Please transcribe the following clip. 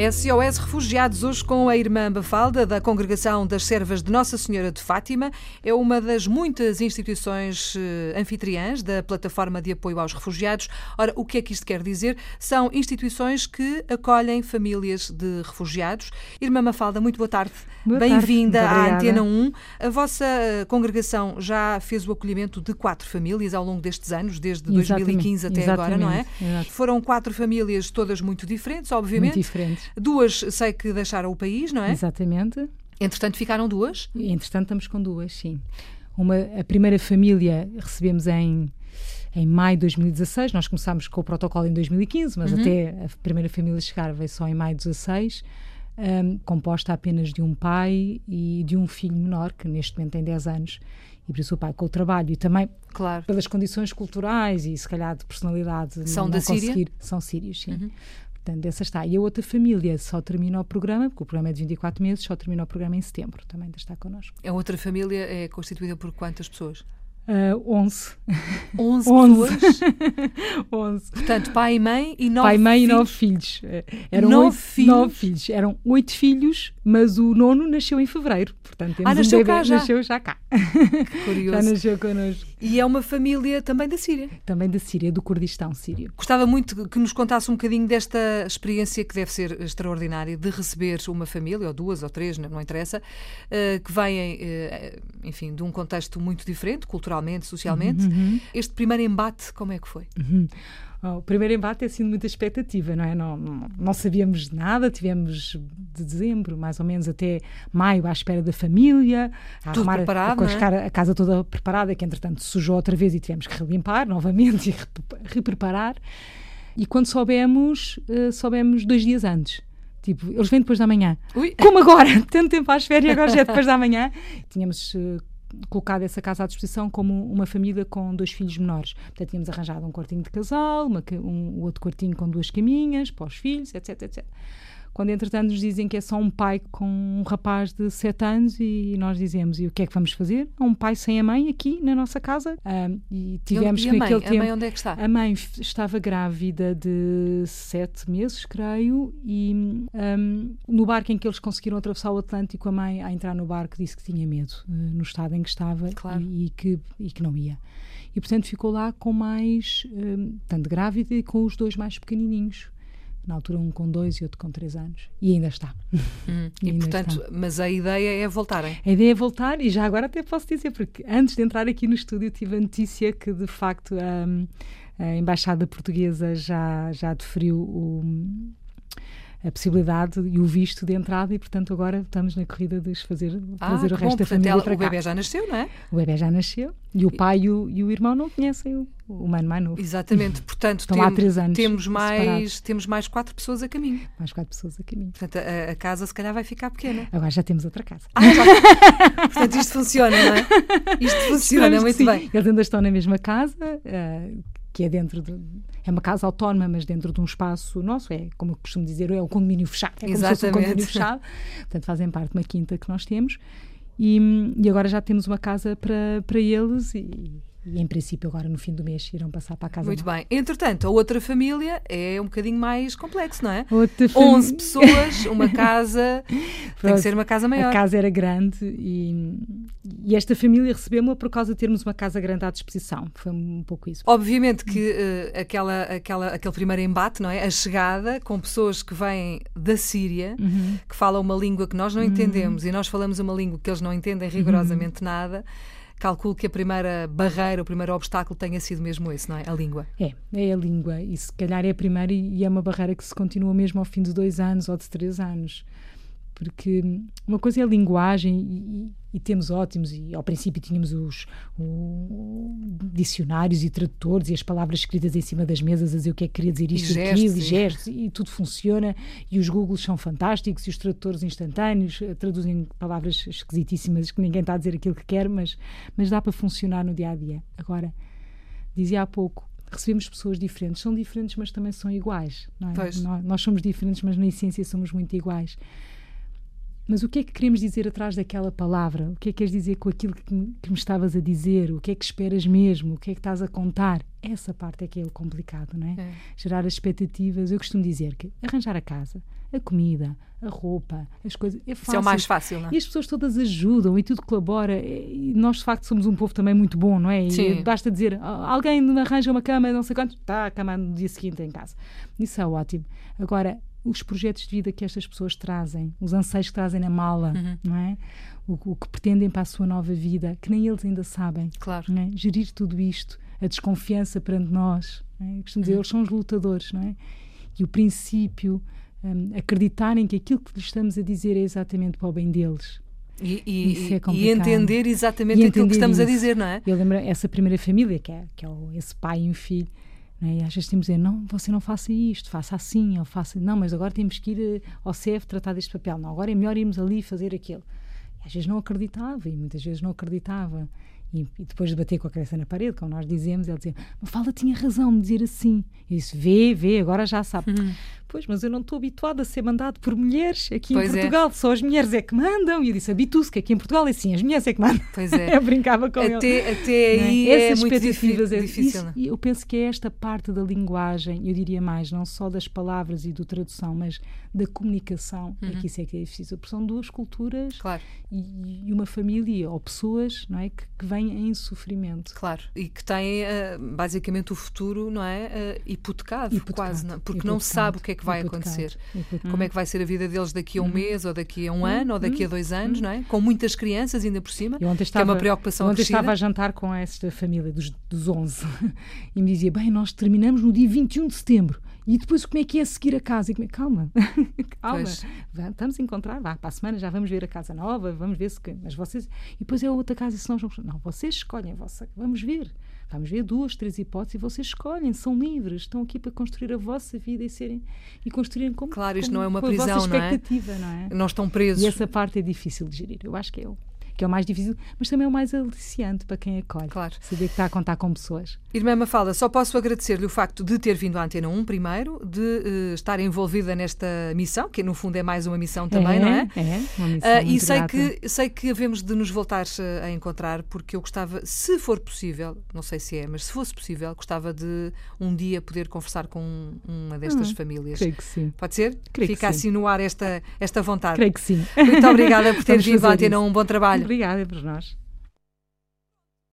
SOS Refugiados, hoje com a irmã Bafalda, da Congregação das Servas de Nossa Senhora de Fátima. É uma das muitas instituições eh, anfitriãs da Plataforma de Apoio aos Refugiados. Ora, o que é que isto quer dizer? São instituições que acolhem famílias de refugiados. Irmã Mafalda, muito boa tarde. Bem-vinda à Antena 1. A vossa eh, congregação já fez o acolhimento de quatro famílias ao longo destes anos, desde Exatamente. 2015 até Exatamente. agora, não é? Exato. Foram quatro famílias, todas muito diferentes, obviamente. Muito diferentes. Duas sei que deixaram o país, não é? Exatamente. Entretanto, ficaram duas. Entretanto, estamos com duas, sim. Uma, a primeira família recebemos em, em maio de 2016. Nós começámos com o protocolo em 2015, mas Uhum. até a primeira família chegar veio só em maio de 16. hum, composta apenas de um pai e de um filho menor, que neste momento tem 10 anos. E por isso o pai, com o trabalho e também Claro. pelas condições culturais e se calhar de personalidade São da Síria? são sírios, sim. Uhum. Portanto, essa está. E a outra família só termina o programa, porque o programa é de 24 meses, só termina o programa em setembro, também ainda está connosco. A outra família é constituída por quantas pessoas? Uh, 11. 11 Onze. pessoas. 11. Portanto, pai e mãe e nove Pai, mãe e filhos. nove filhos. Eh, Eram Nove oito, filhos? nove filhos. Eram oito filhos, mas o nono nasceu em fevereiro. Portanto, temos Ah, nasceu um bebê, cá já? Nasceu já cá. Já Curioso. nasceu connosco. E é uma família também da Síria. Também da Síria, do Kurdistão sírio. Gostava muito que nos contasse um bocadinho desta experiência que deve ser extraordinária de receber uma família, ou duas, ou três, não interessa, eh, que vêm, eh, enfim, de um contexto muito diferente, culturalmente, socialmente. Uhum. Este primeiro embate, como é que foi? Oh, O primeiro embate é assim de muita expectativa, não é? Não, não, não sabíamos de nada, tivemos de dezembro, mais ou menos, até maio à espera da família, a Tudo arrumar preparado, com é? a casa toda preparada, que entretanto sujou outra vez e tivemos que relimpar novamente e rep- repreparar. E quando soubemos, eh, soubemos dois dias antes. Tipo, eles vêm depois da manhã. Ui, Como agora? Tanto tempo às férias, agora já é depois da manhã. Tínhamos eh, colocado essa casa à disposição como uma família com dois filhos menores. Portanto, tínhamos arranjado um quartinho de casal, uma um outro quartinho com duas caminhas para os filhos, etc, etc. Quando, entretanto, nos dizem que é só um pai com um rapaz de 7 anos e nós dizemos, e o que é que vamos fazer? Um pai sem a mãe aqui na nossa casa. E tivemos e a mãe? naquele A tempo... mãe onde é que está? A mãe estava grávida de sete meses, creio, e hum, no barco em que eles conseguiram atravessar o Atlântico, a mãe, a entrar no barco, disse que tinha medo, eh, no estado em que estava Claro. e, e que, e que não ia. E, portanto, ficou lá com mais, hum, tanto grávida e com os dois mais pequenininhos. Na altura, um com dois e outro com três anos. E ainda está. Hum, E, ainda portanto, está. mas a ideia é voltarem. A ideia é voltar, e já agora até posso dizer, porque antes de entrar aqui no estúdio tive a notícia que, de facto, hum, a Embaixada Portuguesa já, já deferiu o- a possibilidade e o visto de entrada, e, portanto, agora estamos na corrida de fazer Ah, trazer o bom, resto da família ela- para o cá. bebê já nasceu, não é? O bebê já nasceu, e o pai e o, e o irmão não conhecem o, o mano mais novo. Exatamente. Portanto, Estão há tem- três anos temos, mais, separados. temos mais quatro pessoas a caminho. Mais quatro pessoas a caminho. Portanto, a, a casa se calhar vai ficar pequena. Agora já temos outra casa. Ah, já- Portanto, isto funciona, não é? Isto funciona Esperamos muito bem. Eles ainda estão na mesma casa, eh, que é dentro de. É uma casa autónoma, mas dentro de um espaço nosso, é como eu costumo dizer, é um condomínio fechado. É como se fosse um Exatamente. condomínio fechado. Portanto, fazem parte de uma quinta que nós temos. E, e agora já temos uma casa para, para eles e, e, em princípio, agora no fim do mês irão passar para a casa Muito nova. bem. Entretanto, a outra família é um bocadinho mais complexo, não é? Outra fami- 11 pessoas, uma casa. Tem que ser uma casa A maior. casa era grande e, e esta família recebeu-me por causa de termos uma casa grande à disposição. Foi um pouco isso. Obviamente que eh, aquela, aquela, aquele primeiro embate, não é? A chegada com pessoas que vêm da Síria, Uhum. que falam uma língua que nós não entendemos e nós falamos uma língua que eles não entendem rigorosamente Uhum. nada. Calculo que a primeira barreira, o primeiro obstáculo tenha sido mesmo esse, não é? A língua. É, é a língua. E se calhar é a primeira e é uma barreira que se continua mesmo ao fim de dois anos ou de três anos. Porque uma coisa é a linguagem e, e- temos ótimos, e ao princípio tínhamos os dicionários e tradutores e as palavras escritas em cima das mesas a dizer o que é que queria dizer isto e aquilo, e gestos, e tudo funciona, e os Googles são fantásticos, e os tradutores instantâneos eh, traduzem palavras esquisitíssimas que ninguém está a dizer aquilo que quer, mas, mas dá para funcionar no dia a dia. Agora, dizia há pouco, recebemos pessoas diferentes, são diferentes, mas também são iguais. É? Nós, nós somos diferentes, mas na essência somos muito iguais. Mas o que é que queremos dizer atrás daquela palavra? O que é que queres dizer com aquilo que me, que me estavas a dizer? O que é que esperas mesmo? O que é que estás a contar? Essa parte é que é o complicado, não é? é. Gerar expectativas. Eu costumo dizer que arranjar a casa, a comida, a roupa, as coisas. É fácil. Isso é o mais fácil, não é? E as pessoas todas ajudam e tudo colabora. E nós, de facto, somos um povo também muito bom, não é? E Sim. basta dizer alguém me arranja uma cama, não sei quanto, está a cama no dia seguinte em casa. Isso é ótimo. Agora, os projetos de vida que estas pessoas trazem, os anseios que trazem na mala, uhum. não é? O, o, que pretendem para a sua nova vida, que nem eles ainda sabem. Claro. É? Gerir tudo isto, a desconfiança perante nós. É? Costumo dizer, uhum. eles são os lutadores, não é? E o princípio, um, acreditarem que aquilo que lhes estamos a dizer é exatamente para o bem deles. E, e, é e entender exatamente e aquilo que estamos isso. a dizer, não é? Eu lembro essa primeira família, que é, que é esse pai e um filho, né? E às vezes temos de dizer, não, você não faça isto, faça assim, ou faça. Não, mas agora temos que ir eh, ao CEF tratar deste papel. Não, agora é melhor irmos ali fazer aquilo. E às vezes não acreditava, e muitas vezes não acreditava. E, e, depois de bater com a cabeça na parede, como nós dizemos, ele dizia: Mafalda tinha razão de dizer assim. E disse: Vê, vê, agora já sabe. Uhum. Pois, mas eu não estou habituada a ser mandado por mulheres aqui pois em é. Portugal, é. só as mulheres é que mandam. E eu disse: Habitue-se que aqui em Portugal é assim, as mulheres é que mandam. Pois é. eu brincava com até, ele. Até é? aí é, Essas muito difícil. É, difícil isso, eu penso que é esta parte da linguagem, eu diria mais, não só das palavras e do tradução, mas da comunicação, uhum. é que isso é que é difícil. Porque são duas culturas claro. e, e, uma família ou pessoas não é, que, que vêm em sofrimento. Claro, e que tem uh, basicamente o futuro, não é? Uh, hipotecado, hipotecado, quase, não? É? porque hipotecado, não sabe o que é que vai acontecer. Como é que vai ser a vida deles daqui a um uhum. mês, ou daqui a um uhum. ano, ou daqui a uhum. dois anos, não é? Com muitas crianças ainda por cima, estava, que é uma preocupação Ontem estava a jantar com esta família dos, dos 11 e me dizia, bem, nós terminamos no dia 21 de setembro. E depois como é que é seguir a casa? E como é, calma, calma, vamos estamos a encontrar, vá, para a semana já vamos ver a casa nova, vamos ver se. Mas vocês. E depois é outra casa, se nós vamos. Não, vocês escolhem a vossa. Vamos ver. Vamos ver duas, três hipóteses e vocês escolhem, são livres, estão aqui para construir a vossa vida e serem e construírem como Claro, isto como, não é uma prisão, não é? não é? Não estão presos. E essa parte é difícil de gerir. Eu acho que é o que é o mais difícil, mas também é o mais aliciante para quem acolhe. Claro. Saber que está a contar com pessoas. Irmã Mafalda, só posso agradecer-lhe o facto de ter vindo à Antena 1 primeiro, de uh, estar envolvida nesta missão, que no fundo é mais uma missão também, é, não é? É, uma missão uh, E sei grata. que, sei que havemos de nos voltar eh, a encontrar, porque eu gostava, se for possível, não sei se é, mas se fosse possível, gostava de um dia poder conversar com uma destas hum, famílias. Creio que sim. Pode ser? Creio Fica assim no ar esta, esta vontade. Creio que sim. Muito obrigada por ter vindo à Antena 1. Um bom trabalho. Obrigada por nós.